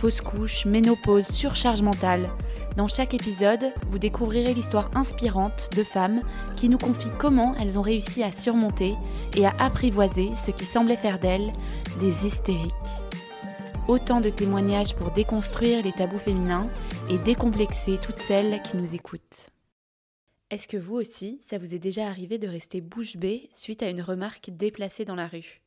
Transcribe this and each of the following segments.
fausse couche, ménopause, surcharge mentale. Dans chaque épisode, vous découvrirez l'histoire inspirante de femmes qui nous confient comment elles ont réussi à surmonter et à apprivoiser ce qui semblait faire d'elles des hystériques. Autant de témoignages pour déconstruire les tabous féminins et décomplexer toutes celles qui nous écoutent. Est-ce que vous aussi, ça vous est déjà arrivé de rester bouche bée suite à une remarque déplacée dans la rue?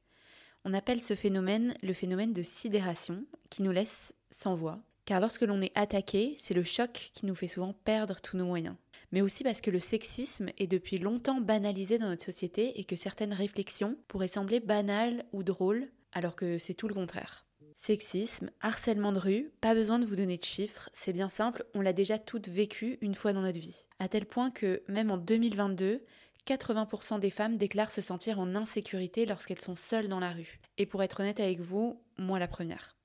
On appelle ce phénomène le phénomène de sidération qui nous laisse sans voix. Car lorsque l'on est attaqué, c'est le choc qui nous fait souvent perdre tous nos moyens. Mais aussi parce que le sexisme est depuis longtemps banalisé dans notre société et que certaines réflexions pourraient sembler banales ou drôles, alors que c'est tout le contraire. Sexisme, harcèlement de rue, pas besoin de vous donner de chiffres, c'est bien simple, on l'a déjà toutes vécu une fois dans notre vie. À tel point que, même en 2022, 80% des femmes déclarent se sentir en insécurité lorsqu'elles sont seules dans la rue. Et pour être honnête avec vous, moi la première.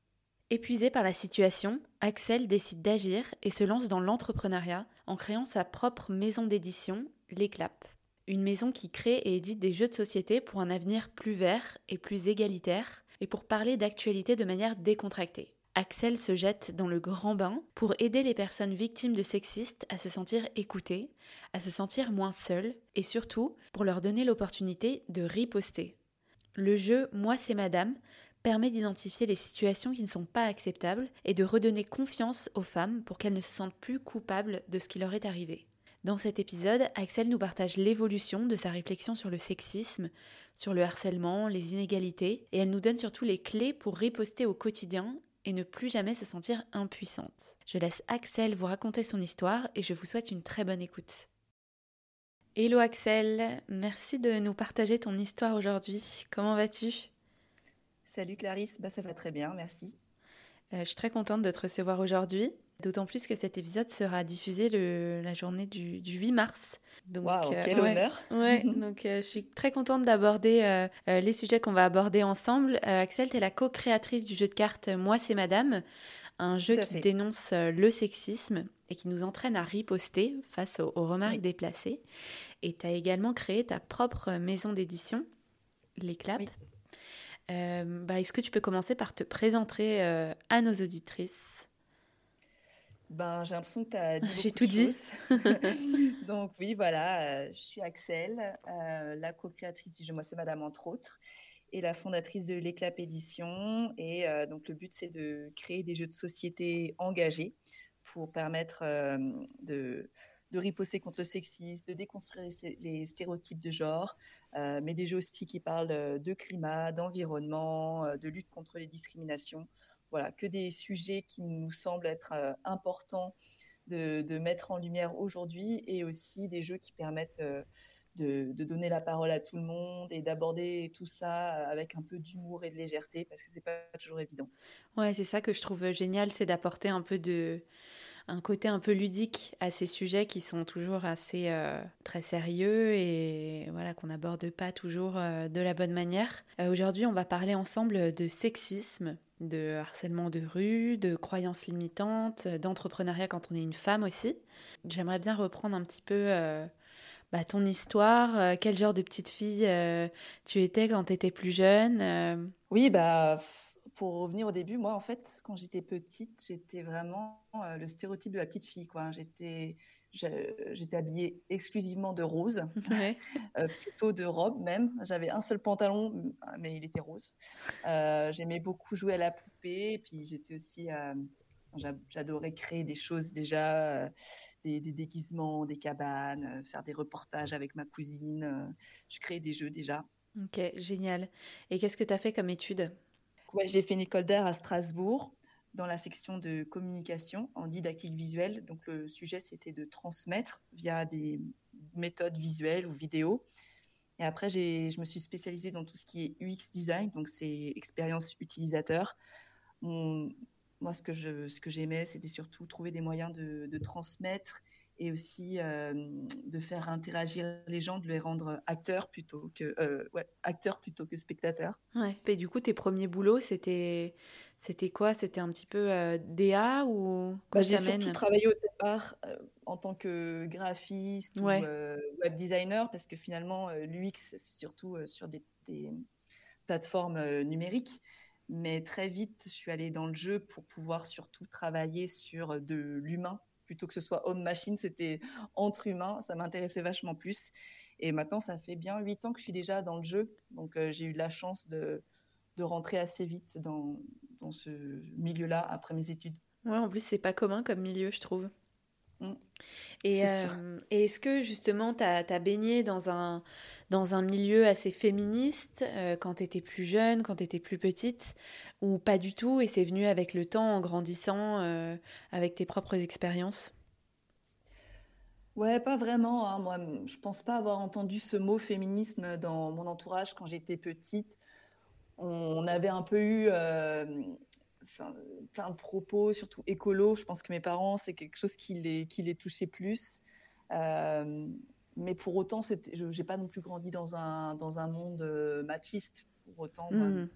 Épuisée par la situation, Axel décide d'agir et se lance dans l'entrepreneuriat en créant sa propre maison d'édition, L'Éclap. Une maison qui crée et édite des jeux de société pour un avenir plus vert et plus égalitaire et pour parler d'actualité de manière décontractée. Axel se jette dans le grand bain pour aider les personnes victimes de sexistes à se sentir écoutées, à se sentir moins seules et surtout pour leur donner l'opportunité de riposter. Le jeu Moi c'est Madame permet d'identifier les situations qui ne sont pas acceptables et de redonner confiance aux femmes pour qu'elles ne se sentent plus coupables de ce qui leur est arrivé. Dans cet épisode, Axel nous partage l'évolution de sa réflexion sur le sexisme, sur le harcèlement, les inégalités, et elle nous donne surtout les clés pour riposter au quotidien et ne plus jamais se sentir impuissante. Je laisse Axel vous raconter son histoire et je vous souhaite une très bonne écoute. Hello Axel, merci de nous partager ton histoire aujourd'hui. Comment vas-tu? Salut Clarisse, bah, ça va très bien, merci. Euh, je suis très contente de te recevoir aujourd'hui, d'autant plus que cet épisode sera diffusé le, la journée du, 8 mars. Donc, euh, quel honneur ouais, donc euh, je suis très contente d'aborder les sujets qu'on va aborder ensemble. Axel, tu es la co-créatrice du jeu de cartes Moi c'est Madame, un jeu qui dénonce le sexisme et qui nous entraîne à riposter face aux, remarques déplacées. Et tu as également créé ta propre maison d'édition, Les Claps. Euh, bah, Est-ce que tu peux commencer par te présenter euh, à nos auditrices? Ben, J'ai l'impression que tu as dit J'ai tout dit. donc oui, voilà, euh, je suis Axel, la co-créatrice du jeu Moi c'est Madame entre autres, et la fondatrice de l'Éclap Édition. Et donc le but c'est de créer des jeux de société engagés pour permettre de de riposter contre le sexisme, de déconstruire les, stéréotypes de genre, euh, mais des jeux aussi qui parlent euh, de climat, d'environnement, euh, de lutte contre les discriminations. Voilà, que des sujets qui nous semblent être importants de, mettre en lumière aujourd'hui et aussi des jeux qui permettent de, donner la parole à tout le monde et d'aborder tout ça avec un peu d'humour et de légèreté parce que c'est pas toujours évident. Ouais, c'est ça que je trouve génial, c'est d'apporter un peu de un côté un peu ludique à ces sujets qui sont toujours assez euh, très sérieux et voilà qu'on n'aborde pas toujours euh, de la bonne manière. Euh, aujourd'hui, on va parler ensemble de sexisme, de harcèlement de rue, de croyances limitantes, d'entrepreneuriat quand on est une femme aussi. J'aimerais bien reprendre un petit peu bah, ton histoire, quel genre de petite fille tu étais quand tu étais plus jeune. Oui, bah pour revenir au début, moi, en fait, quand j'étais petite, j'étais vraiment euh, le stéréotype de la petite fille. Quoi. J'étais, j'étais habillée exclusivement de rose, euh, plutôt de robe même. J'avais un seul pantalon, mais il était rose. Euh, j'aimais beaucoup jouer à la poupée. Et puis j'étais aussi, j'adorais créer des choses déjà, des, des, déguisements, des cabanes, faire des reportages avec ma cousine. je créais des jeux déjà. Ok, génial. Et qu'est-ce que tu as fait comme étude? J'ai fait une école d'art à Strasbourg dans la section de communication en didactique visuelle. Donc le sujet, c'était de transmettre via des méthodes visuelles ou vidéo. Et après, je me suis spécialisée dans tout ce qui est UX design, donc c'est expérience utilisateur. Moi, ce que je, ce j'aimais, c'était surtout trouver des moyens de, de transmettre et aussi de faire interagir les gens, de les rendre acteurs plutôt que ouais, acteurs plutôt que spectateurs. Ouais. Et du coup, tes premiers boulots, c'était c'était quoi? C'était un petit peu DA ou bah, J'ai surtout travaillé au départ en tant que graphiste ou web designer parce que finalement l'UX c'est surtout sur des, des plateformes numériques. Mais très vite, je suis allée dans le jeu pour pouvoir surtout travailler sur de l'humain plutôt que ce soit homme-machine, c'était entre humains, ça m'intéressait vachement plus. Et maintenant, ça fait bien huit ans que je suis déjà dans le jeu, donc euh, j'ai eu la chance de, de rentrer assez vite dans, dans ce milieu-là après mes études. Ouais, en plus, c'est pas commun comme milieu, je trouve. Mmh. Euh, et, est-ce que justement, tu as, baigné dans un, dans un milieu assez féministe euh, quand tu étais plus jeune, quand tu étais plus petite, ou pas du tout, et c'est venu avec le temps en grandissant, euh, avec tes propres expériences? Ouais, pas vraiment. Hein. Moi, je pense pas avoir entendu ce mot féminisme dans mon entourage quand j'étais petite. On avait un peu eu plein de propos, surtout écolo. Je pense que mes parents, c'est quelque chose qui les, qui les touchait plus. Euh, mais pour autant, je n'ai pas non plus grandi dans un, dans un monde euh, machiste. Pour autant, mmh.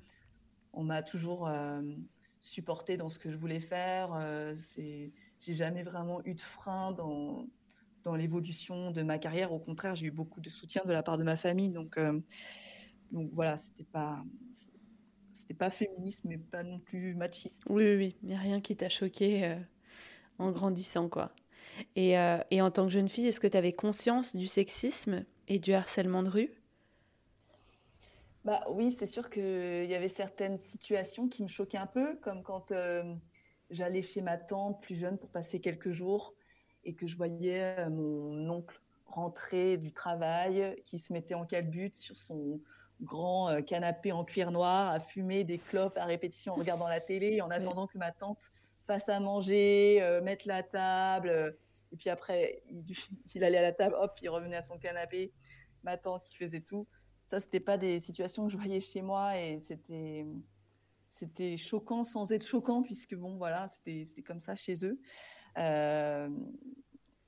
on m'a toujours euh, supporté dans ce que je voulais faire. Euh, j'ai jamais vraiment eu de frein dans, dans l'évolution de ma carrière. Au contraire, j'ai eu beaucoup de soutien de la part de ma famille. Donc, donc voilà, c'était pas c'était pas féministe, mais pas non plus machiste. Oui, oui, oui. Il n'y a rien qui t'a choqué euh, en grandissant, quoi. Et, euh, et, en tant que jeune fille, est-ce que tu avais conscience du sexisme et du harcèlement de rue? Bah, Oui, c'est sûr qu'il y avait certaines situations qui me choquaient un peu, comme quand euh, j'allais chez ma tante plus jeune pour passer quelques jours et que je voyais mon oncle rentrer du travail, qui se mettait en calbute sur son, grand euh, canapé en cuir noir à fumer des clopes à répétition en regardant la télé en attendant que ma tante fasse à manger, euh, mette la table. et puis après, il, allait à la table, hop, il revenait à son canapé. Ma tante qui faisait tout. Ça, c'était pas des situations que je voyais chez moi et c'était c'était choquant sans être choquant puisque bon voilà c'était c'était comme ça chez eux. Euh,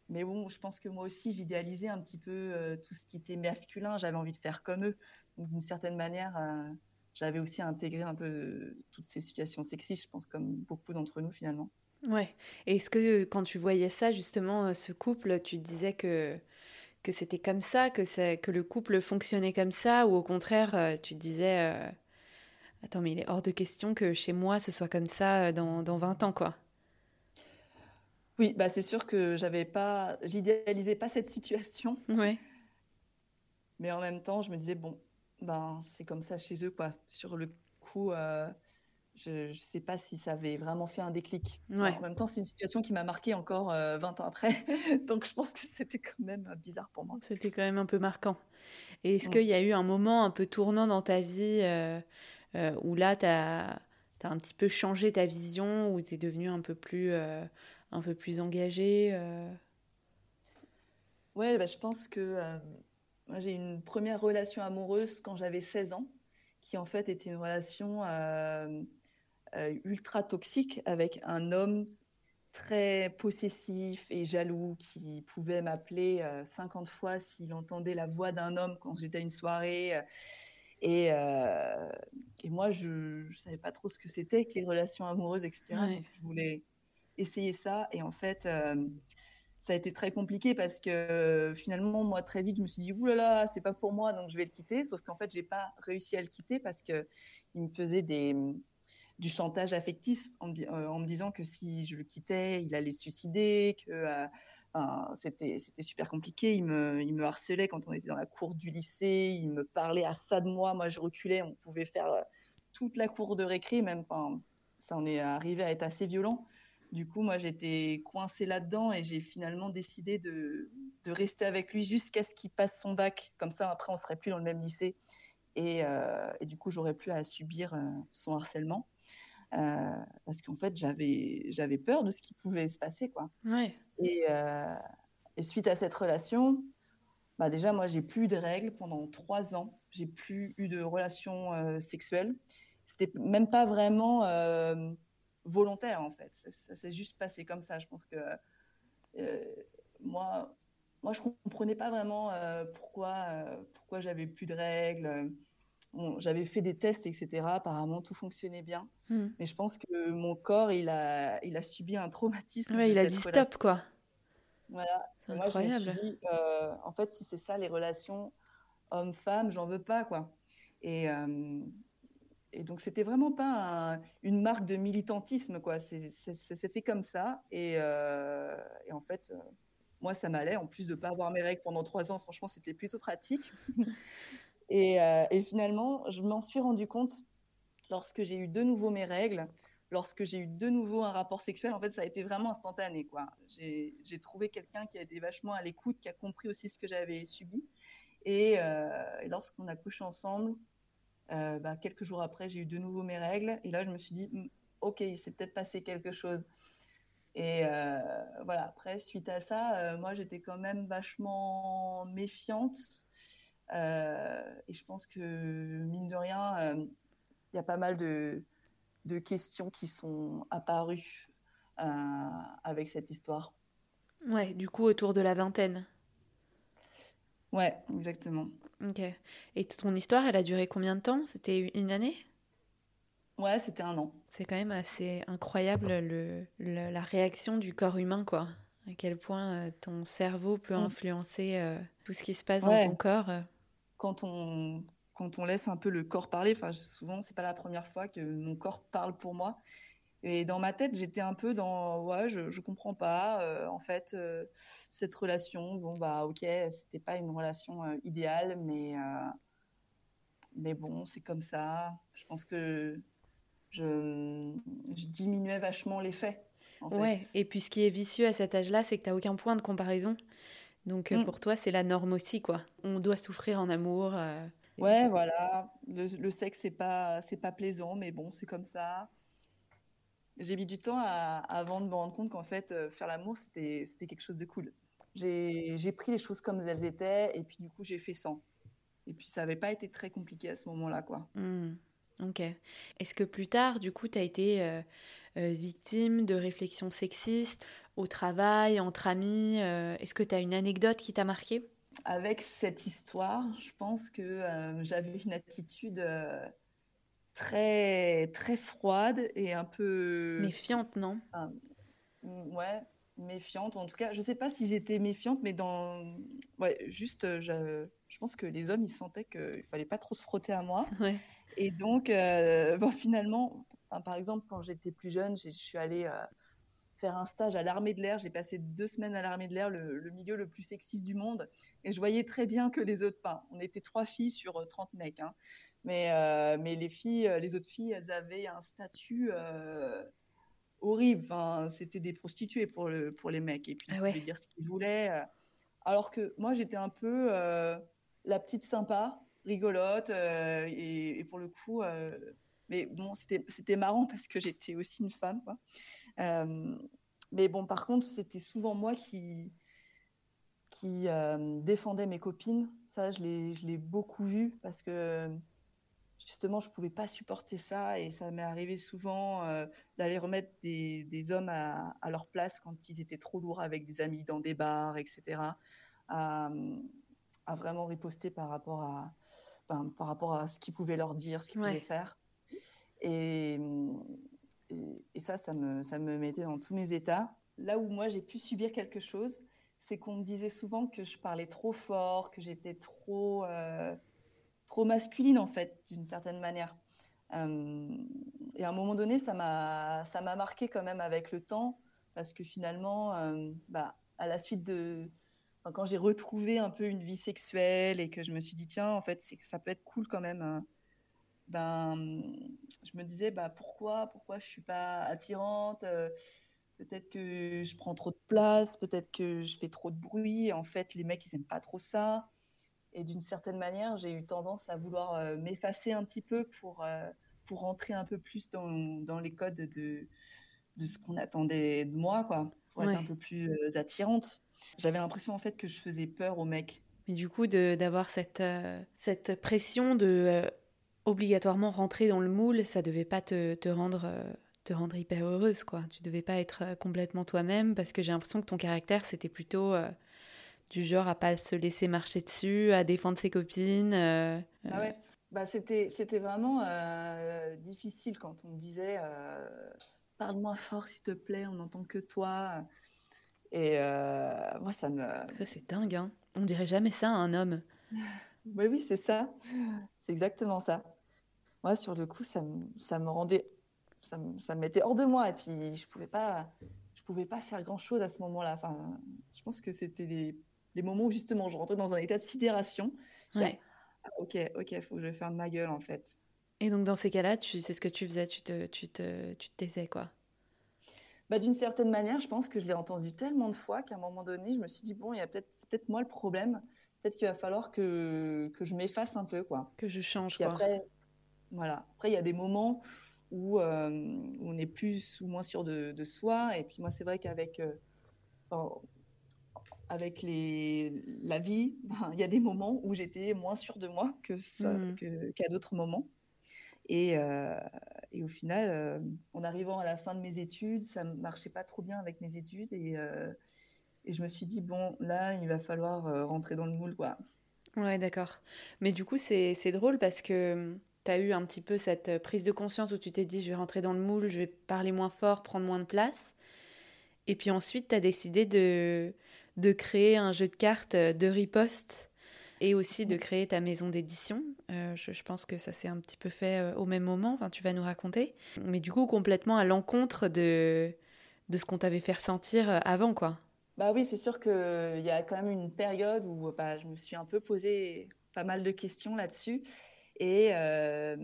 mais bon, je pense que moi aussi, j'idéalisais un petit peu tout ce qui était masculin. J'avais envie de faire comme eux d'une certaine manière, euh, j'avais aussi intégré un peu toutes ces situations sexistes, je pense, comme beaucoup d'entre nous finalement. Ouais. Et est-ce que quand tu voyais ça, justement, euh, ce couple, tu disais que que c'était comme ça, que, que le couple fonctionnait comme ça, ou au contraire, euh, tu disais, attends, mais il est hors de question que chez moi, ce soit comme ça dans, dans 20 ans, quoi? Oui, bah c'est sûr que j'avais pas, j'idéalisais pas cette situation. Ouais. Mais en même temps, je me disais, bon, ben, c'est comme ça chez eux. Quoi. Sur le coup, euh, je ne sais pas si ça avait vraiment fait un déclic. en même temps, c'est une situation qui m'a marqué encore 20 euh, ans après. Donc, je pense que c'était quand même bizarre pour moi. C'était quand même un peu marquant. Et est-ce qu'il y a eu un moment un peu tournant dans ta vie euh, où là, tu as, as, un petit peu changé ta vision, où tu es devenu un peu plus, un peu plus engagé Ouais, bah, je pense que j'ai eu une première relation amoureuse quand j'avais 16 ans, qui en fait était une relation euh, euh, ultra toxique avec un homme très possessif et jaloux qui pouvait m'appeler 50 euh, fois s'il entendait la voix d'un homme quand j'étais à une soirée. Et, et moi, je ne savais pas trop ce que c'était que les relations amoureuses, etc. Donc, je voulais essayer ça. Et en fait, ça a été très compliqué parce que finalement, moi, très vite, je me suis dit, oulala, c'est pas pour moi, donc je vais le quitter. Sauf qu'en fait, j'ai pas réussi à le quitter parce que il me faisait des, du chantage affectif en, euh, en, me disant que si je le quittais, il allait se suicider, que euh, c'était, super compliqué. Il me, harcelait quand on était dans la cour du lycée, il me parlait à ça de moi. Moi, je reculais, on pouvait faire euh, toute la cour de récré, même, enfin, ça en est arrivé à être assez violent. Du coup, moi, j'étais coincée là-dedans et j'ai finalement décidé de, rester avec lui jusqu'à ce qu'il passe son bac. Comme ça, après, on serait plus dans le même lycée. Et, euh, du coup, j'aurais plus à subir euh, son harcèlement. Euh, parce qu'en fait, j'avais, j'avais peur de ce qui pouvait se passer. Quoi. Et, suite à cette relation, bah déjà, moi, j'ai plus de règles pendant trois ans. J'ai plus eu de relations sexuelles. C'était même pas vraiment volontaire en fait. Ça, s'est juste passé comme ça. Je pense que moi, moi, je comprenais pas vraiment pourquoi, pourquoi j'avais plus de règles j'avais fait des tests, etc. Apparemment, tout fonctionnait bien. Hmm. Mais je pense que mon corps, il a, il a subi un traumatisme. il a dit stop, quoi. Voilà. moi, incroyable. je me suis dit, euh, en fait, si c'est ça, les relations homme-femme, j'en veux pas, quoi. Et, euh, et donc, c'était vraiment pas une marque de militantisme, quoi. C'est fait comme ça. Et, euh, et en fait, moi, ça m'allait. En plus de pas avoir mes règles pendant trois ans, franchement, c'était plutôt pratique. Euh, et, finalement, je m'en suis rendu compte lorsque j'ai eu de nouveau mes règles, lorsque j'ai eu de nouveau un rapport sexuel. En fait, ça a été vraiment instantané. quoi. J'ai trouvé quelqu'un qui a été vachement à l'écoute, qui a compris aussi ce que j'avais subi. Et, euh, lorsqu'on a couché ensemble, euh, bah, quelques jours après, j'ai eu de nouveau mes règles. Et là, je me suis dit, hmm, OK, il s'est peut-être passé quelque chose. Et voilà, après, suite à ça, moi, j'étais quand même vachement méfiante. Euh, et je pense que, mine de rien, euh, il y a pas mal de, de, questions qui sont apparues euh, avec cette histoire. Ouais, du coup, autour de la vingtaine. Ouais, exactement. Ok. Et ton histoire, elle a duré combien de temps? C'était une année? Ouais, c'était un an. C'est quand même assez incroyable le, la réaction du corps humain, quoi. À quel point ton cerveau peut mm. influencer tout ce qui se passe dans ton corps quand on, quand on laisse un peu le corps parler, enfin, souvent, c'est pas la première fois que mon corps parle pour moi. Et dans ma tête, j'étais un peu dans ouais, je, je comprends pas. Euh, en fait, euh, cette relation, bon bah ok, c'était pas une relation euh, idéale, mais mais bon, c'est comme ça. Je pense que je, je diminuais vachement les faits. ouais. Et puis ce qui est vicieux à cet âge-là, c'est que tu n'as aucun point de comparaison. Donc mm. pour toi, c'est la norme aussi, quoi. On doit souffrir en amour. Ouais, voilà. Le, sexe, c'est pas, c'est pas plaisant, mais bon, c'est comme ça. J'ai mis du temps avant de me rendre compte qu'en fait, euh, faire l'amour, c'était, quelque chose de cool. J'ai, pris les choses comme elles étaient, et puis du coup, j'ai fait sans. Et puis ça n'avait pas été très compliqué à ce moment-là, quoi. Mm. Ok. Est-ce que plus tard, du coup, tu as été victime de réflexions sexistes au travail, entre amis euh, Est-ce que tu as une anecdote qui t'a marqué Avec cette histoire, je pense que euh, j'avais une attitude euh, très, très froide et un peu... Méfiante, non? Ouais, méfiante. En tout cas, je ne sais pas si j'étais méfiante, mais dans... Ouais, juste, je, je pense que les hommes, ils sentaient qu'il ne fallait pas trop se frotter à moi. Et donc, bon, finalement, par exemple, quand j'étais plus jeune, je suis allée faire un stage à l'armée de l'air. J'ai passé deux semaines à l'armée de l'air, le, milieu le plus sexiste du monde. Et je voyais très bien que les autres, enfin, on était trois filles sur 30 euh, mecs. Hein. Mais, euh, mais les filles, euh, les autres filles, elles avaient un statut horrible. Enfin, c'était des prostituées pour, le, pour les mecs. Et puis, ah ils pouvaient dire ce qu'ils voulaient. Alors que moi, j'étais un peu la petite sympa, rigolote. Et, et, pour le coup, mais bon, c'était marrant parce que j'étais aussi une femme. Quoi. Euh, mais bon, par contre, c'était souvent moi qui, qui euh, défendais mes copines. Ça, je l'ai beaucoup vu parce que justement, je ne pouvais pas supporter ça et ça m'est arrivé souvent euh, d'aller remettre des, des hommes à, à, leur place quand ils étaient trop lourds avec des amis dans des bars, etc. À, à vraiment riposter par rapport à, ben, par rapport à ce qu'ils pouvaient leur dire, ce qu'ils pouvaient faire. Et, et, ça, ça me, ça me mettait dans tous mes états. Là où moi, j'ai pu subir quelque chose, c'est qu'on me disait souvent que je parlais trop fort, que j'étais trop, euh, trop masculine, en fait, d'une certaine manière. Euh, et à un moment donné, ça m'a, marqué quand même avec le temps, parce que finalement, euh, bah, à la suite de. quand j'ai retrouvé un peu une vie sexuelle et que je me suis dit, tiens, en fait, ça peut être cool quand même hein, ben, je me disais bah, pourquoi, pourquoi je suis pas attirante euh, Peut-être que je prends trop de place, peut-être que je fais trop de bruit. En fait, les mecs, ils n'aiment pas trop ça. Et d'une certaine manière, j'ai eu tendance à vouloir euh, m'effacer un petit peu pour, euh, pour rentrer un peu plus dans, dans les codes de, de ce qu'on attendait de moi, quoi, pour être un peu plus attirante. J'avais l'impression en fait que je faisais peur aux mecs. Mais du coup, d'avoir cette, cette pression de obligatoirement rentrer dans le moule, ça devait pas te, te rendre euh, te rendre hyper heureuse, quoi. Tu devais pas être euh, complètement toi-même parce que j'ai l'impression que ton caractère, c'était plutôt euh, du genre à pas se laisser marcher dessus, à défendre ses copines. Euh, ah ouais. Bah, c'était, c'était vraiment difficile quand on me disait parle-moi fort s'il te plaît, on n'entend que toi. Et moi, ça me. Ça, c'est dingue, hein. On dirait jamais ça à un homme. oui, oui, c'est ça. C'est exactement ça. Moi, sur le coup, ça me, ça me rendait ça, me mettait hors de moi. Et puis, je pouvais pas, je pouvais pas faire grand chose à ce moment-là. Enfin, je pense que c'était les, les, moments où justement je rentrais dans un état de sidération. Ouais. Ah, ok, ok, il faut que je ferme ma gueule en fait. Et donc dans ces cas-là, tu sais ce que tu faisais, tu te, tu te, tu te taisais quoi bah, D'une certaine manière, je pense que je l'ai entendu tellement de fois qu'à un moment donné, je me suis dit, bon, il y a peut-être, c'est peut-être moi le problème. Peut-être qu'il va falloir que, que je m'efface un peu. quoi. Que je change. quoi. Après, voilà. Après, il y a des moments où, euh, on est plus ou moins sûr de, soi. Et puis moi, c'est vrai qu'avec euh, avec les, la vie, ben, il y a des moments où j'étais moins sûre de moi que mmh. qu'à d'autres moments. Et, euh, et, au final, en arrivant à la fin de mes études, ça ne marchait pas trop bien avec mes études. Et, et, je me suis dit, bon, là, il va falloir rentrer dans le moule. Quoi. Ouais, d'accord. Mais du coup, c'est drôle parce que tu as eu un petit peu cette euh, prise de conscience où tu t'es dit je vais rentrer dans le moule, je vais parler moins fort, prendre moins de place. Et puis ensuite, tu as décidé de, de créer un jeu de cartes euh, de riposte et aussi de créer ta maison d'édition. Euh, je, pense que ça s'est un petit peu fait au même moment, enfin, tu vas nous raconter. Mais du coup, complètement à l'encontre de, de ce qu'on t'avait fait ressentir avant, quoi. Bah oui, c'est sûr qu'il y a quand même une période où bah, je me suis un peu posé pas mal de questions là-dessus. Et, euh,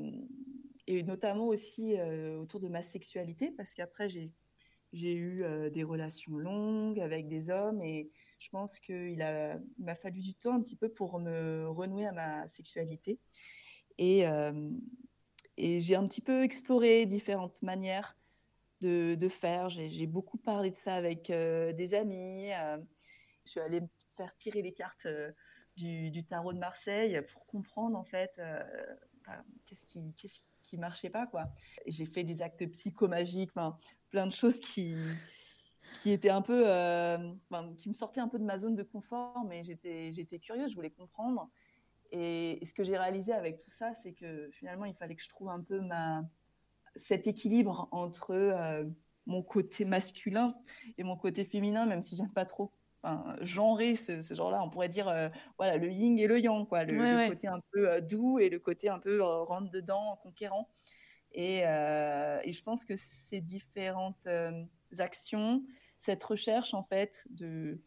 et notamment aussi euh, autour de ma sexualité, parce qu'après, j'ai j'ai eu des relations longues avec des hommes et je pense qu'il m'a fallu du temps un petit peu pour me renouer à ma sexualité. Et, j'ai un petit peu exploré différentes manières de, faire. J'ai beaucoup parlé de ça avec des amis. je suis allée faire tirer les cartes du, tarot de Marseille pour comprendre en fait qui, qu'est-ce qui marchait pas quoi. J'ai fait des actes psychomagiques, plein de choses qui qui étaient un peu, euh, qui me sortaient un peu de ma zone de confort, mais j'étais j'étais curieuse, je voulais comprendre. Et, ce que j'ai réalisé avec tout ça, c'est que finalement, il fallait que je trouve un peu ma cet équilibre entre euh, mon côté masculin et mon côté féminin, même si j'aime pas trop enfin, genrer ce, genre-là. On pourrait dire euh, voilà, le yin et le yang, quoi, le, côté un peu euh, doux et le côté un peu euh, rentre-dedans, conquérant. Et, et, je pense que ces différentes actions, cette recherche, en fait, de,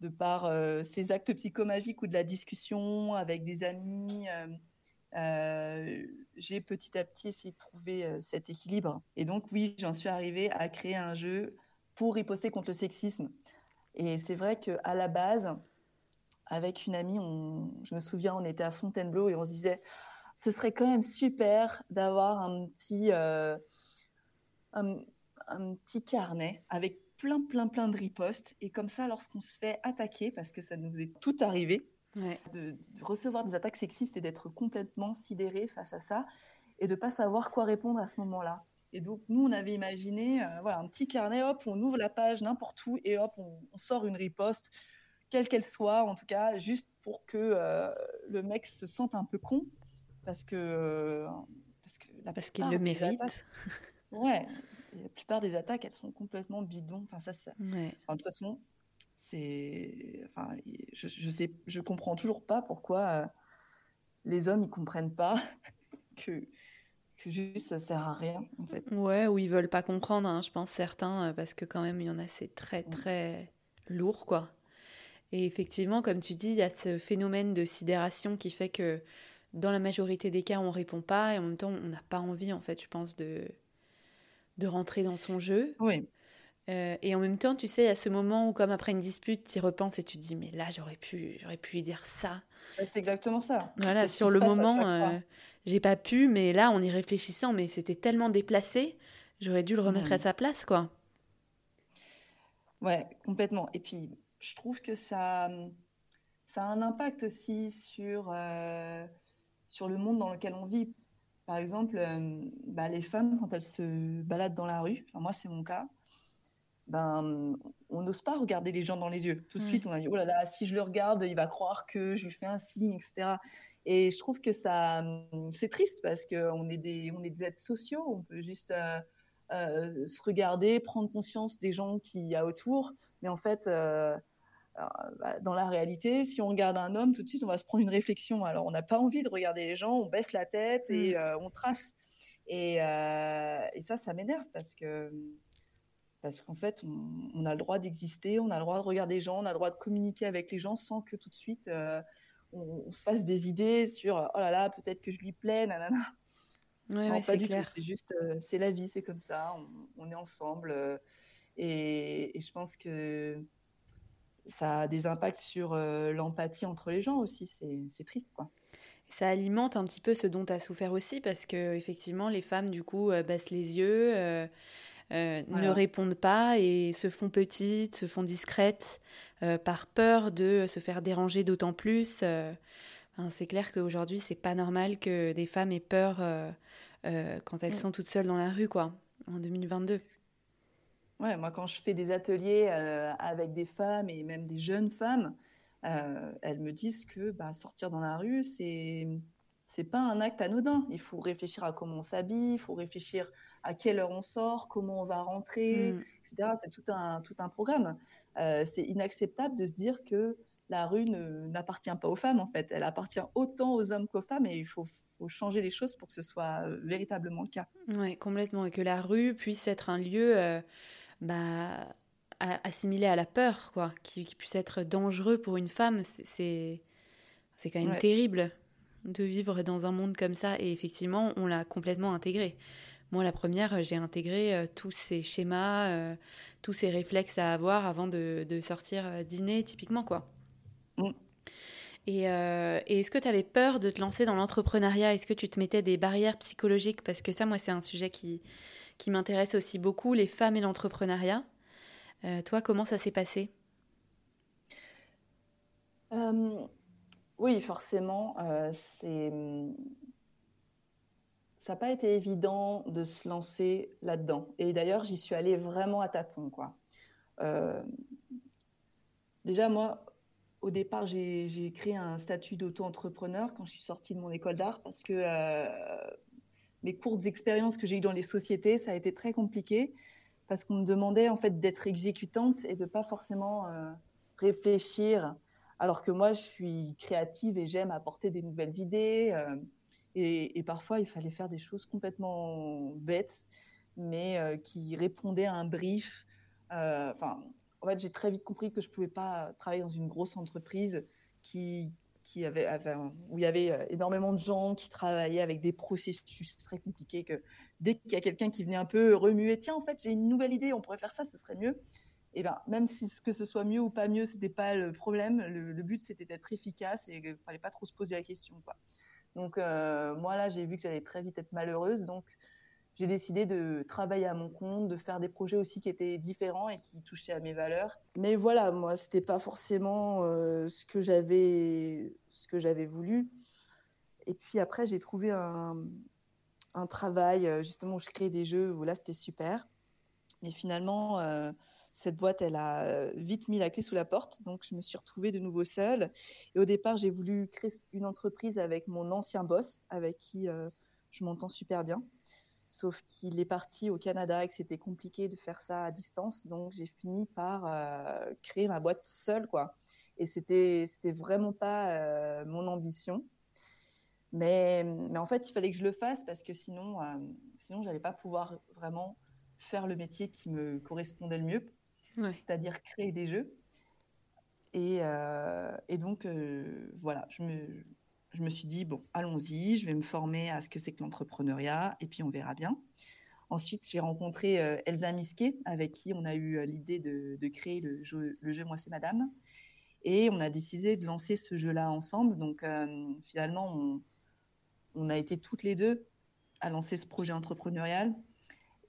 de par ces actes psychomagiques ou de la discussion avec des amis, j'ai petit à petit essayé de trouver cet équilibre. Et donc, oui, j'en suis arrivée à créer un jeu pour riposter contre le sexisme. Et c'est vrai qu'à la base, avec une amie, on, je me souviens, on était à Fontainebleau et on se disait, ce serait quand même super d'avoir un petit, euh, un, petit carnet avec plein, plein, plein de ripostes. Et comme ça, lorsqu'on se fait attaquer, parce que ça nous est tout arrivé, de, recevoir des attaques sexistes et d'être complètement sidéré face à ça et de pas savoir quoi répondre à ce moment-là. Et donc, nous, on avait imaginé euh, voilà, un petit carnet, hop, on ouvre la page n'importe où et hop, on, sort une riposte, quelle qu'elle soit, en tout cas, juste pour que euh, le mec se sente un peu con, parce que. Euh, parce que parce qu'il le mérite. ouais, la plupart des attaques, elles sont complètement bidons. Enfin, ça, ça... de toute façon, c'est. Enfin, je, je, sais, je comprends toujours pas pourquoi les hommes, ils comprennent pas que que juste ça sert à rien en fait. Ouais, ou ils veulent pas comprendre, hein, je pense certains, euh, parce que quand même il y en a c'est très très lourd quoi. Et effectivement, comme tu dis, il y a ce phénomène de sidération qui fait que dans la majorité des cas on répond pas et en même temps on n'a pas envie en fait, je pense de de rentrer dans son jeu. Oui. Euh, et en même temps, tu sais, il y a ce moment où, comme après une dispute, tu y repenses et tu te dis, mais là, j'aurais pu, j'aurais pu lui dire ça. C'est exactement ça. Voilà, sur le moment, j'ai pas pu, mais là, en y réfléchissant, mais c'était tellement déplacé, j'aurais dû le remettre à sa place, quoi. Ouais, complètement. Et puis, je trouve que ça, ça a un impact aussi sur, euh, sur le monde dans lequel on vit. par exemple, bah, les femmes, quand elles se baladent dans la rue, moi c'est mon cas, ben, on n'ose pas regarder les gens dans les yeux. Tout de suite, on a dit, oh là là, si je le regarde, il va croire que je lui fais un signe, etc. Et je trouve que ça, c'est triste parce qu'on est des, on est des êtres sociaux. On peut juste euh, euh, se regarder, prendre conscience des gens qu'il y a autour. Mais en fait, euh, bah, dans la réalité, si on regarde un homme, tout de suite, on va se prendre une réflexion. Alors, on n'a pas envie de regarder les gens, on baisse la tête et mm. on trace. Et, et ça, ça m'énerve parce que parce qu'en fait, on, a le droit d'exister, on a le droit de regarder les gens, on a le droit de communiquer avec les gens sans que tout de suite euh, on, se fasse des idées sur oh là là, peut-être que je lui plais, nanana. Ouais, ouais, pas du clair. C'est juste, euh, c'est la vie, c'est comme ça, on, est ensemble. Euh, et, je pense que ça a des impacts sur l'empathie entre les gens aussi. C'est triste, quoi. Ça alimente un petit peu ce dont tu as souffert aussi, parce que effectivement, les femmes, du coup, baissent les yeux euh, ne répondent pas et se font petites, se font discrètes euh, par peur de se faire déranger d'autant plus. Euh, c'est clair qu'aujourd'hui, c'est pas normal que des femmes aient peur quand elles mm. sont toutes seules dans la rue, quoi, en 2022. Ouais, moi, quand je fais des ateliers avec des femmes et même des jeunes femmes, elles me disent que bah, sortir dans la rue, c'est c'est pas un acte anodin. Il faut réfléchir à comment on s'habille, il faut réfléchir à quelle heure on sort, comment on va rentrer, mm. etc. C'est tout un, tout un programme. Euh, c'est inacceptable de se dire que la rue n'appartient pas aux femmes, en fait. Elle appartient autant aux hommes qu'aux femmes et il faut, faut, changer les choses pour que ce soit euh, véritablement le cas. Oui, complètement. Et que la rue puisse être un lieu euh, bah, assimilé à la peur, quoi, qui, puisse être dangereux pour une femme. C'est quand même terrible de vivre dans un monde comme ça. Et effectivement, on l'a complètement intégré. Moi, la première, j'ai intégré euh, tous ces schémas, euh, tous ces réflexes à avoir avant de, sortir euh, dîner, typiquement, quoi. Mm. Et, est-ce que tu avais peur de te lancer dans l'entrepreneuriat? Est-ce que tu te mettais des barrières psychologiques? Parce que ça, moi, c'est un sujet qui, qui m'intéresse aussi beaucoup, les femmes et l'entrepreneuriat. toi, comment ça s'est passé? Oui, forcément. c'est ça n'a pas été évident de se lancer là-dedans. Et d'ailleurs, j'y suis allée vraiment à tâtons. Quoi. Euh, déjà, moi, au départ, j'ai créé un statut d'auto-entrepreneur quand je suis sortie de mon école d'art parce que euh, mes courtes expériences que j'ai eues dans les sociétés, ça a été très compliqué parce qu'on me demandait en fait d'être exécutante et de pas forcément euh, réfléchir. Alors que moi, je suis créative et j'aime apporter des nouvelles idées. Et, parfois, il fallait faire des choses complètement bêtes, mais euh, qui répondaient à un brief. Euh, enfin, en fait, j'ai très vite compris que je ne pouvais pas travailler dans une grosse entreprise qui, qui avait, où il y avait euh, énormément de gens qui travaillaient avec des processus très compliqués. Que dès qu'il y a quelqu'un qui venait un peu remuer, tiens, en fait, j'ai une nouvelle idée, on pourrait faire ça, ce serait mieux. Et ben, même si que ce soit mieux ou pas mieux, c'était pas le problème. Le, but, c'était d'être efficace et il fallait pas trop se poser la question. Quoi. Donc, euh, moi, là, j'ai vu que j'allais très vite être malheureuse. Donc, j'ai décidé de travailler à mon compte, de faire des projets aussi qui étaient différents et qui touchaient à mes valeurs. Mais voilà, moi, c'était pas forcément euh, ce que j'avais, ce que j'avais voulu. Et puis après, j'ai trouvé un, un, travail euh, justement où je créais des jeux où là, c'était super. Mais finalement, cette boîte, elle a vite mis la clé sous la porte, donc je me suis retrouvée de nouveau seule. Et au départ, j'ai voulu créer une entreprise avec mon ancien boss, avec qui je m'entends super bien. Sauf qu'il est parti au Canada et que c'était compliqué de faire ça à distance, donc j'ai fini par créer ma boîte seule, quoi. Et c'était c'était vraiment pas mon ambition, mais mais en fait, il fallait que je le fasse parce que sinon sinon j'allais pas pouvoir vraiment faire le métier qui me correspondait le mieux c'est-à-dire créer des jeux. Et, euh, et donc, euh, voilà, je me, je me suis dit, bon, allons-y, je vais me former à ce que c'est que l'entrepreneuriat, et puis on verra bien. Ensuite, j'ai rencontré euh, Elsa Misquet, avec qui on a eu l'idée de, de, créer le jeu, le jeu Moi c'est Madame. Et on a décidé de lancer ce jeu-là ensemble. Donc, finalement, on, on, a été toutes les deux à lancer ce projet entrepreneurial.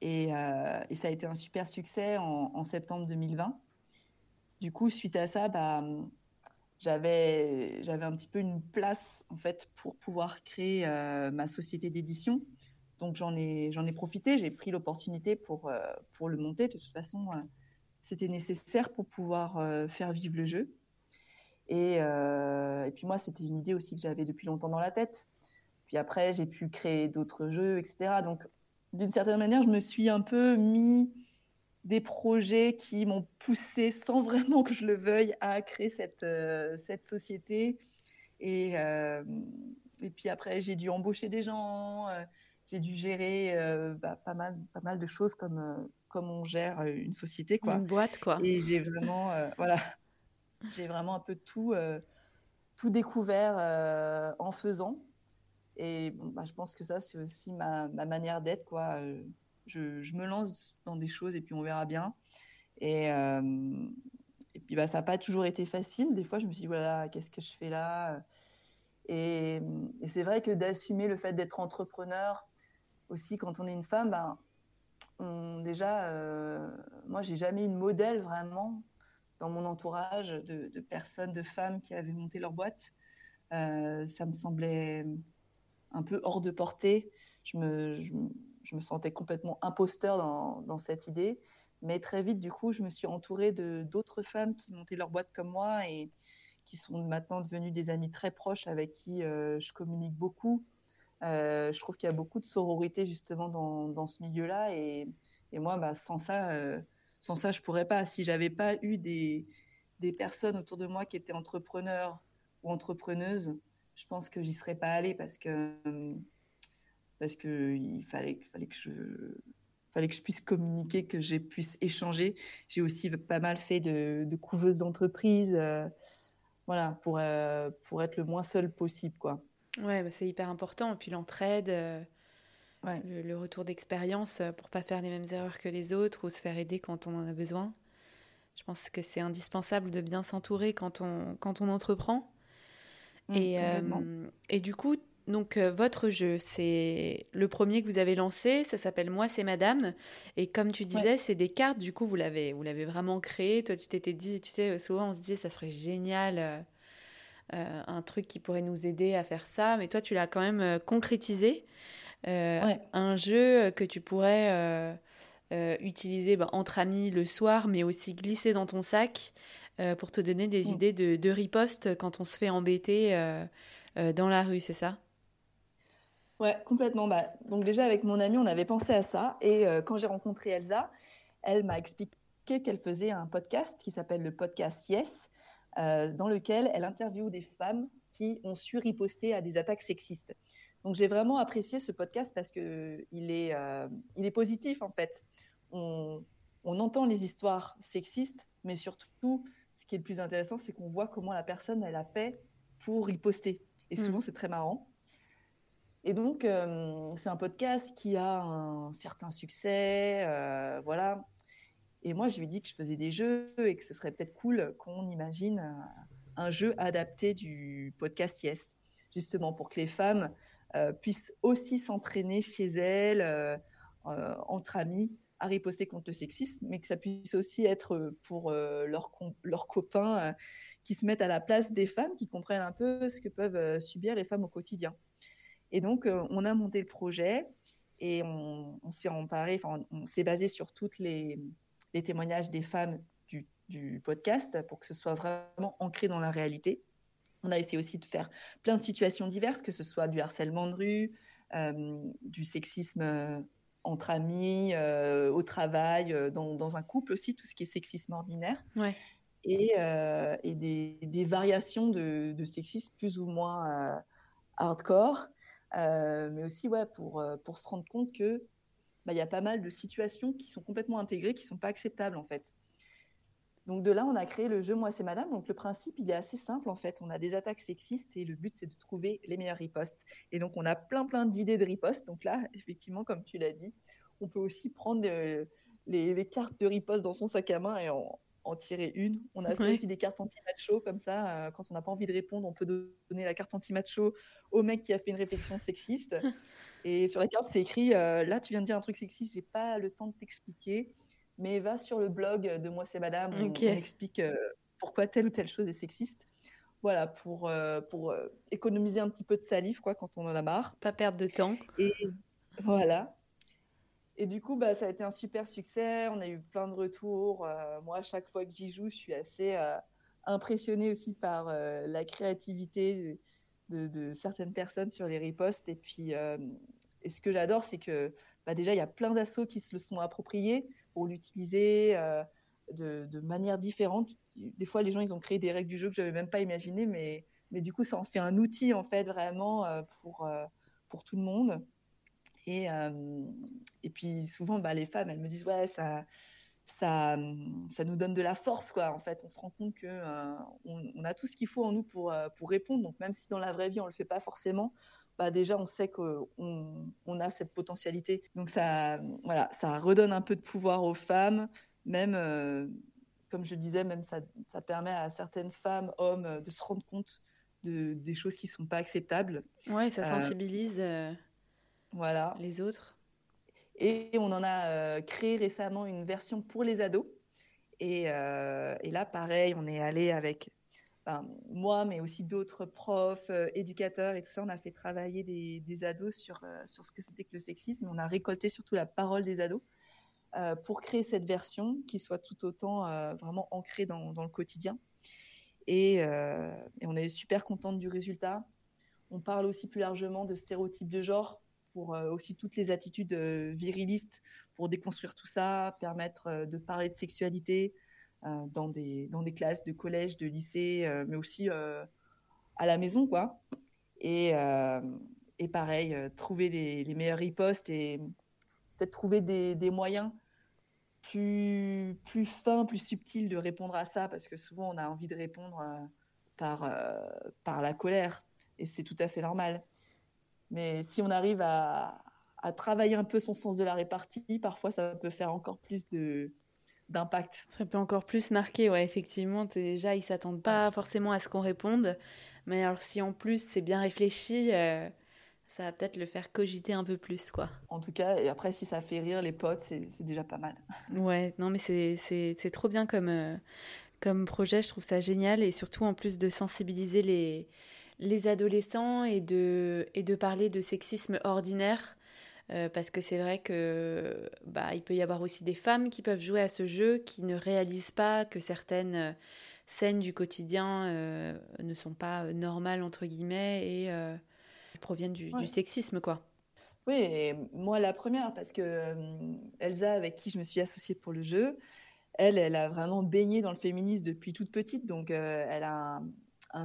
Euh, et, ça a été un super succès en, septembre 2020. Du coup, suite à ça, bah, j'avais un petit peu une place en fait pour pouvoir créer ma société d'édition. Donc j'en ai j'en ai profité, j'ai pris l'opportunité pour pour le monter. De toute façon, c'était nécessaire pour pouvoir faire vivre le jeu. Et, et puis moi, c'était une idée aussi que j'avais depuis longtemps dans la tête. Puis après, j'ai pu créer d'autres jeux, etc. Donc d'une certaine manière, je me suis un peu mis des projets qui m'ont poussé sans vraiment que je le veuille à créer cette, euh, cette société. Et, euh, et puis après, j'ai dû embaucher des gens, euh, j'ai dû gérer bah, pas, mal, pas mal de choses comme, comme on gère une société. Quoi. Une boîte, quoi. Et j'ai vraiment, voilà, j'ai vraiment un peu tout, tout découvert en faisant. Et bah, je pense que ça, c'est aussi ma, ma manière d'être, quoi je, me lance dans des choses et puis on verra bien. Et, euh, et puis bah, ça n'a pas toujours été facile. Des fois, je me suis dit, voilà, qu'est-ce que je fais là? Et, c'est vrai que d'assumer le fait d'être entrepreneur, aussi quand on est une femme, bah, déjà, euh, moi, j'ai jamais eu de modèle vraiment dans mon entourage de, personnes, de femmes qui avaient monté leur boîte. Euh, ça me semblait un peu hors de portée. Je me, je, me sentais complètement imposteur dans, cette idée. Mais très vite, du coup, je me suis entourée d'autres femmes qui montaient leur boîte comme moi et qui sont maintenant devenues des amies très proches avec qui euh, je communique beaucoup. Euh, je trouve qu'il y a beaucoup de sororité justement dans, dans ce milieu-là et, et, moi, bah, sans ça, euh, sans ça, je pourrais pas. Si j'avais pas eu des, des personnes autour de moi qui étaient entrepreneurs ou entrepreneuses, je pense que j'y serais pas allée parce que parce qu'il fallait, fallait, que je, fallait que je puisse communiquer, que je puisse échanger. J'ai aussi pas mal fait de, de couveuses d'entreprise, euh, voilà, pour, euh, pour être le moins seul possible, quoi. Ouais, bah, c'est hyper important. Et puis l'entraide, euh, le, retour d'expérience pour pas faire les mêmes erreurs que les autres ou se faire aider quand on en a besoin. Je pense que c'est indispensable de bien s'entourer quand on, quand on entreprend. Mmh, et, et du coup, donc euh, votre jeu, c'est le premier que vous avez lancé, ça s'appelle Moi c'est Madame et comme tu disais, c'est des cartes du coup vous l'avez vous l'avez vraiment créé. Toi tu t'étais dit, tu sais souvent on se dit ça serait génial euh, euh, un truc qui pourrait nous aider à faire ça, mais toi tu l'as quand même concrétisé. Un jeu que tu pourrais utiliser bah, entre amis le soir, mais aussi glisser dans ton sac pour te donner des idées de, de riposte quand on se fait embêter dans la rue, c'est ça? Ouais, complètement. Bah, donc déjà avec mon amie, on avait pensé à ça. Et euh, quand j'ai rencontré Elsa, elle m'a expliqué qu'elle faisait un podcast qui s'appelle le podcast Yes, euh, dans lequel elle interviewe des femmes qui ont su riposter à des attaques sexistes. Donc j'ai vraiment apprécié ce podcast parce que il est, euh, il est positif en fait. On, on entend les histoires sexistes, mais surtout, ce qui est le plus intéressant, c'est qu'on voit comment la personne elle a fait pour riposter. Et souvent, mmh. c'est très marrant. Et donc, euh, c'est un podcast qui a un certain succès, euh, voilà. Et moi, je lui dis que je faisais des jeux et que ce serait peut-être cool qu'on imagine un, jeu adapté du podcast Yes, justement pour que les femmes euh, puissent aussi s'entraîner chez elles, entre amis, à riposter contre le sexisme, mais que ça puisse aussi être pour leurs, leurs copains qui se mettent à la place des femmes, qui comprennent un peu ce que peuvent subir les femmes au quotidien. Et donc, euh, on a monté le projet et on, s'est emparé, enfin, on, s'est basé sur tous les, témoignages des femmes du, podcast pour que ce soit vraiment ancré dans la réalité. On a essayé aussi de faire plein de situations diverses, que ce soit du harcèlement de rue, euh, du sexisme euh, entre amis, au travail, dans, un couple aussi, tout ce qui est sexisme ordinaire. Et, des, variations de, de, sexisme plus ou moins hardcore. Euh, mais aussi ouais, pour, euh, pour se rendre compte que bah, il y a pas mal de situations qui sont complètement intégrées, qui sont pas acceptables en fait. Donc de là, on a créé le jeu Moi c'est Madame. Donc le principe, il est assez simple en fait. On a des attaques sexistes et le but c'est de trouver les meilleures ripostes. Et donc on a plein plein d'idées de ripostes. Donc là, effectivement, comme tu l'as dit, on peut aussi prendre euh, les, les, cartes de riposte dans son sac à main et en, en tirer une. On a fait aussi des cartes anti-macho, comme ça, euh, quand on n'a pas envie de répondre, on peut donner la carte anti-macho au mec qui a fait une réflexion sexiste. Et sur la carte, c'est écrit euh, Là, tu viens de dire un truc sexiste, j'ai pas le temps de t'expliquer, mais va sur le blog de Moi, c'est Madame, on, explique euh, pourquoi telle ou telle chose est sexiste. voilà, pour, pour économiser un petit peu de salive, quoi, quand on en a marre. Pas perdre de temps. Et voilà. Et du coup, bah, ça a été un super succès. On a eu plein de retours. moi, à chaque fois que j'y joue, je suis assez impressionnée aussi par la créativité de, certaines personnes sur les ripostes. Et puis, et ce que j'adore, c'est que bah, déjà, il y a plein d'assauts qui se le sont appropriés l'utiliser de, manière différente. Des fois, les gens, ils ont créé des règles du jeu que je n'avais même pas imaginées, mais, mais du coup, ça en fait un outil, en fait, vraiment euh, pour, euh, pour tout le monde. Et, euh, et puis, souvent, bah, les femmes, elles me disent, ouais, ça, ça, ça nous donne de la force, quoi. En fait, on se rend compte qu'on on a tout ce qu'il faut en nous pour, pour répondre. Donc, même si dans la vraie vie, on le fait pas forcément, bah déjà on sait qu'on on a cette potentialité. Donc ça, voilà, ça redonne un peu de pouvoir aux femmes, même, euh, comme je disais, même ça, ça, permet à certaines femmes, hommes, euh, de se rendre compte de, des choses qui ne sont pas acceptables. Oui, ça euh, sensibilise voilà. les autres. Et on en a créé récemment une version pour les ados. Et, et là, pareil, on est allé avec moi, mais aussi d'autres profs, éducateurs et tout ça. On a fait travailler des, ados sur, sur ce que c'était que le sexisme. On a récolté surtout la parole des ados. Euh, pour créer cette version qui soit tout autant euh, vraiment ancrée dans, le quotidien. Euh, et, on est super contente du résultat. On parle aussi plus largement de stéréotypes de genre pour aussi toutes les attitudes virilistes, pour déconstruire tout ça, permettre de parler de sexualité dans, des, dans des classes de collège, de lycée, mais aussi à la maison, quoi. Et, et pareil, trouver les, meilleurs ripostes et peut-être trouver des, moyens plus, plus fins, plus subtils de répondre à ça, parce que souvent on a envie de répondre euh, par, euh, par la colère, et c'est tout à fait normal. Mais si on arrive à, travailler un peu son sens de la répartie, parfois ça peut faire encore plus de d'impact. Ça peut encore plus marquer, ouais, effectivement. Déjà, ils s'attendent pas forcément à ce qu'on réponde, mais alors si en plus c'est bien réfléchi, euh, ça va peut-être le faire cogiter un peu plus, quoi. En tout cas, et après, si ça fait rire les potes, c'est déjà pas mal. Ouais, non, mais c'est trop bien comme, euh, comme projet, je trouve ça génial, et surtout en plus de sensibiliser les, les adolescents et de, et de parler de sexisme ordinaire. Euh, parce que c'est vrai que bah, il peut y avoir aussi des femmes qui peuvent jouer à ce jeu qui ne réalisent pas que certaines euh, scènes du quotidien ne sont pas normales entre guillemets et proviennent du, sexisme, quoi. Oui, et moi la première, parce que euh, Elsa, avec qui je me suis associée pour le jeu, elle, elle a vraiment baigné dans le féminisme depuis toute petite, donc euh, elle a un,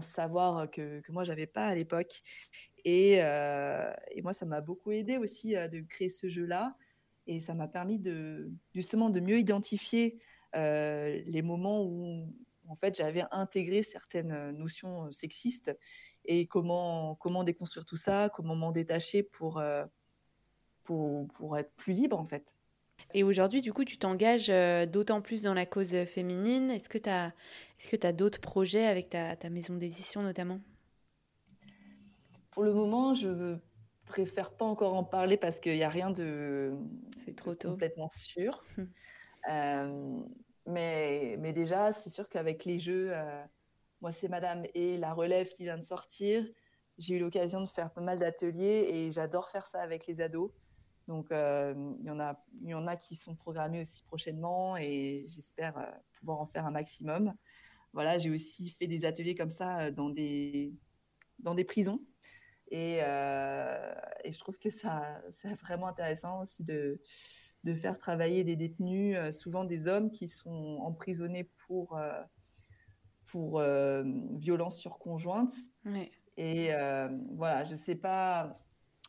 savoir que, que moi j'avais pas à l'époque. Et, et, moi, ça m'a beaucoup aidé aussi de créer ce jeu-là, et ça m'a permis de justement de mieux identifier les moments où en fait j'avais intégré certaines notions sexistes et comment, comment déconstruire tout ça, comment m'en détacher pour, pour, pour, être plus libre en fait. Et aujourd'hui, du coup, tu t'engages euh, d'autant plus dans la cause féminine. Est-ce que tu as, est-ce que as d'autres projets avec ta, ta maison d'édition notamment? Pour le moment, je préfère pas encore en parler parce qu'il n'y a rien de, c'est trop tôt. complètement sûr. euh, mais, mais déjà, c'est sûr qu'avec les jeux, euh, moi, c'est Madame et la relève qui vient de sortir. J'ai eu l'occasion de faire pas mal d'ateliers et j'adore faire ça avec les ados. Donc, euh, il, y en a, il y en a qui sont programmés aussi prochainement et j'espère euh, pouvoir en faire un maximum. Voilà, j'ai aussi fait des ateliers comme ça euh, dans des, dans des prisons. Et, et je trouve que ça, c'est vraiment intéressant aussi de, de faire travailler des détenus, souvent des hommes qui sont emprisonnés pour pour euh, violence sur conjointe. Et euh, voilà, je sais pas,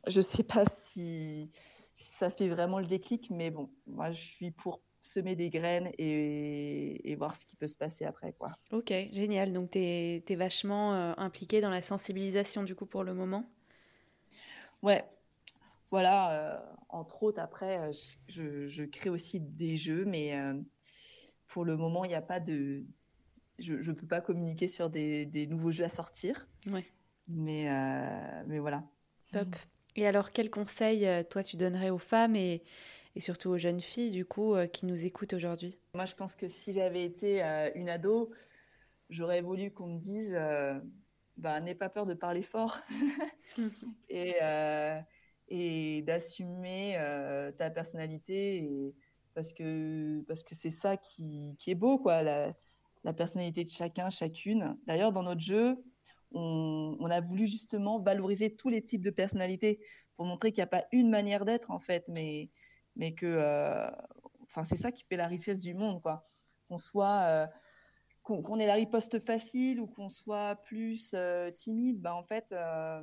je sais pas si, ça fait vraiment le déclic, mais bon, moi je suis pour semer des graines et, voir ce qui peut se passer après. Quoi. Ok, génial. Donc tu es, vachement euh, impliqué dans la sensibilisation du coup pour le moment? Ouais, voilà, entre autres, après, je, je, crée aussi des jeux, mais pour le moment, il n'y a pas de, je ne peux pas communiquer sur des, des, nouveaux jeux à sortir. Ouais. Mais, euh, mais voilà. Top. Et alors, quel conseil, euh, toi, tu donnerais aux femmes et, et surtout aux jeunes filles, du coup, euh, qui nous écoutent aujourd'hui? Moi, je pense que si j'avais été une ado, j'aurais voulu qu'on me dise, bah, n'aie pas peur de parler fort et, et d'assumer ta personnalité et, parce que parce que c'est ça qui, qui, est beau quoi la, la, personnalité de chacun chacune. D'ailleurs dans notre jeu on, a voulu justement valoriser tous les types de personnalités pour montrer qu'il n'y a pas une manière d'être en fait mais mais que enfin c'est ça qui fait la richesse du monde qu'on soit qu'on ait la riposte facile ou qu'on soit plus euh, timide, bah, en fait, euh,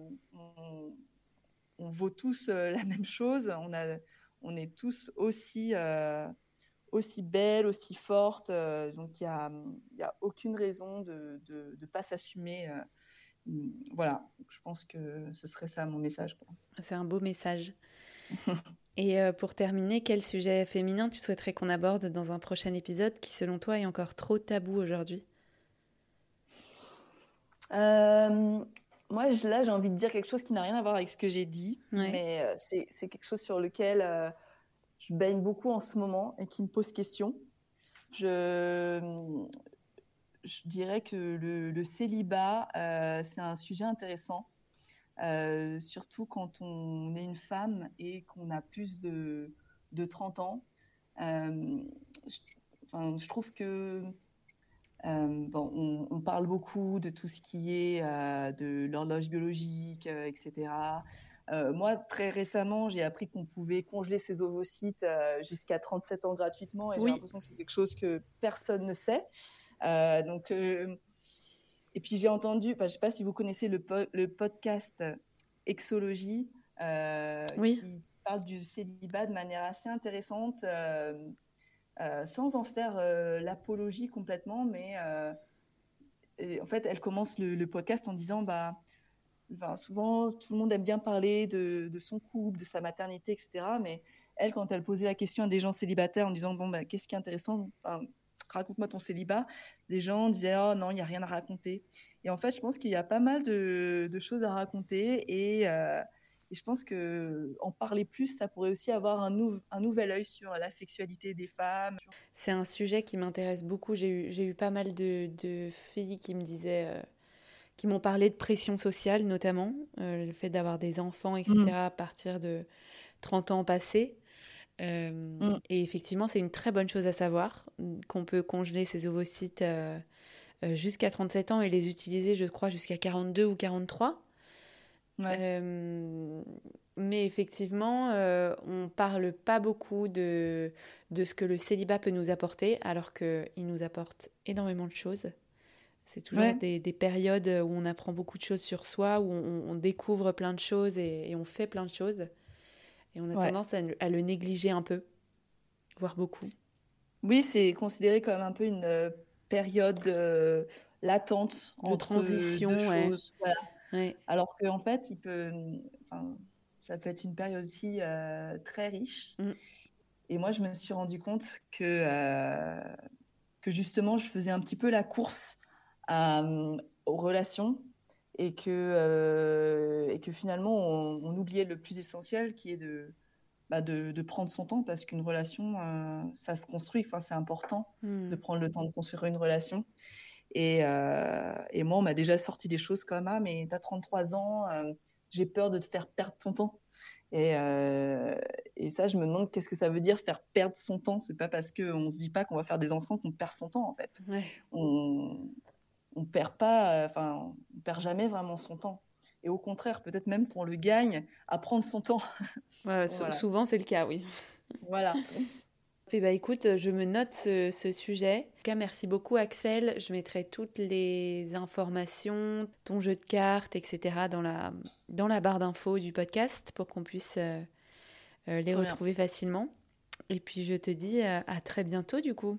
on, vaut tous euh, la même chose. On, a, on est tous aussi, aussi belles, aussi fortes. donc, il n'y a, a aucune raison de ne pas s'assumer. Voilà, je pense que ce serait ça mon message. C'est un beau message. Et pour terminer, quel sujet féminin tu souhaiterais qu'on aborde dans un prochain épisode qui, selon toi, est encore trop tabou aujourd'hui? Euh, moi, là, j'ai envie de dire quelque chose qui n'a rien à voir avec ce que j'ai dit, mais euh, c'est quelque chose sur lequel euh, je baigne beaucoup en ce moment et qui me pose question. Je, je dirais que le, célibat, c'est un sujet intéressant, surtout quand on est une femme et qu'on a plus de, de 30 ans. je, enfin, je trouve que euh, bon, on, parle beaucoup de tout ce qui est euh, de l'horloge biologique, euh, etc. moi, très récemment, j'ai appris qu'on pouvait congeler ses ovocytes jusqu'à 37 ans gratuitement, et j'ai l'impression que c'est quelque chose que personne ne sait. Donc, et puis j'ai entendu, je ne sais pas si vous connaissez le, le podcast Exologie, qui parle du célibat de manière assez intéressante. Euh, sans en faire euh, l'apologie complètement, mais euh, en fait, elle commence le, podcast en disant bah, souvent, tout le monde aime bien parler de, son couple, de sa maternité, etc. Mais elle, quand elle posait la question à des gens célibataires en disant bon, bah, qu'est-ce qui est intéressant Raconte-moi ton célibat. Les gens disaient oh non, il n'y a rien à raconter. Et en fait, je pense qu'il y a pas mal de, choses à raconter et et je pense que en parler plus, ça pourrait aussi avoir un, un nouvel œil sur la sexualité des femmes. C'est un sujet qui m'intéresse beaucoup. J'ai eu, eu, pas mal de, de, filles qui me disaient, euh, qui m'ont parlé de pression sociale notamment, euh, le fait d'avoir des enfants, etc. Mm. à partir de 30 ans passés. Euh, mm. Et effectivement, c'est une très bonne chose à savoir qu'on peut congeler ses ovocytes jusqu'à 37 ans et les utiliser, je crois, jusqu'à 42 ou 43. Euh, mais effectivement, euh, on parle pas beaucoup de, de ce que le célibat peut nous apporter, alors qu'il nous apporte énormément de choses. C'est toujours des, des, périodes où on apprend beaucoup de choses sur soi, où on, découvre plein de choses et, on fait plein de choses. Et on a tendance à, à, le négliger un peu, voire beaucoup. Oui, c'est considéré comme un peu une euh, période euh, latente de transition. choses. Voilà. Alors qu'en fait, il peut, ça peut être une période aussi euh, très riche. Mm. Et moi, je me suis rendu compte que, euh, que justement, je faisais un petit peu la course aux relations et que, euh, et que finalement, on, oubliait le plus essentiel qui est de, bah de, de, prendre son temps parce qu'une relation, ça se construit. Enfin, c'est important de prendre le temps de construire une relation. Et, euh, et moi, on m'a déjà sorti des choses comme Ah, mais tu as 33 ans, euh, j'ai peur de te faire perdre ton temps. Et, euh, et ça, je me demande qu'est-ce que ça veut dire faire perdre son temps. C'est pas parce qu'on se dit pas qu'on va faire des enfants qu'on perd son temps, en fait. On ne perd pas, enfin, on perd jamais vraiment son temps. Et au contraire, peut-être même qu'on le gagne à prendre son temps. Souvent, c'est le cas, oui. Voilà. Eh ben, écoute, je me note ce, sujet. En tout cas, merci beaucoup Axel. Je mettrai toutes les informations, ton jeu de cartes, etc. dans la, dans la barre d'infos du podcast pour qu'on puisse euh, euh, les retrouver facilement. Et puis je te dis euh, à très bientôt du coup.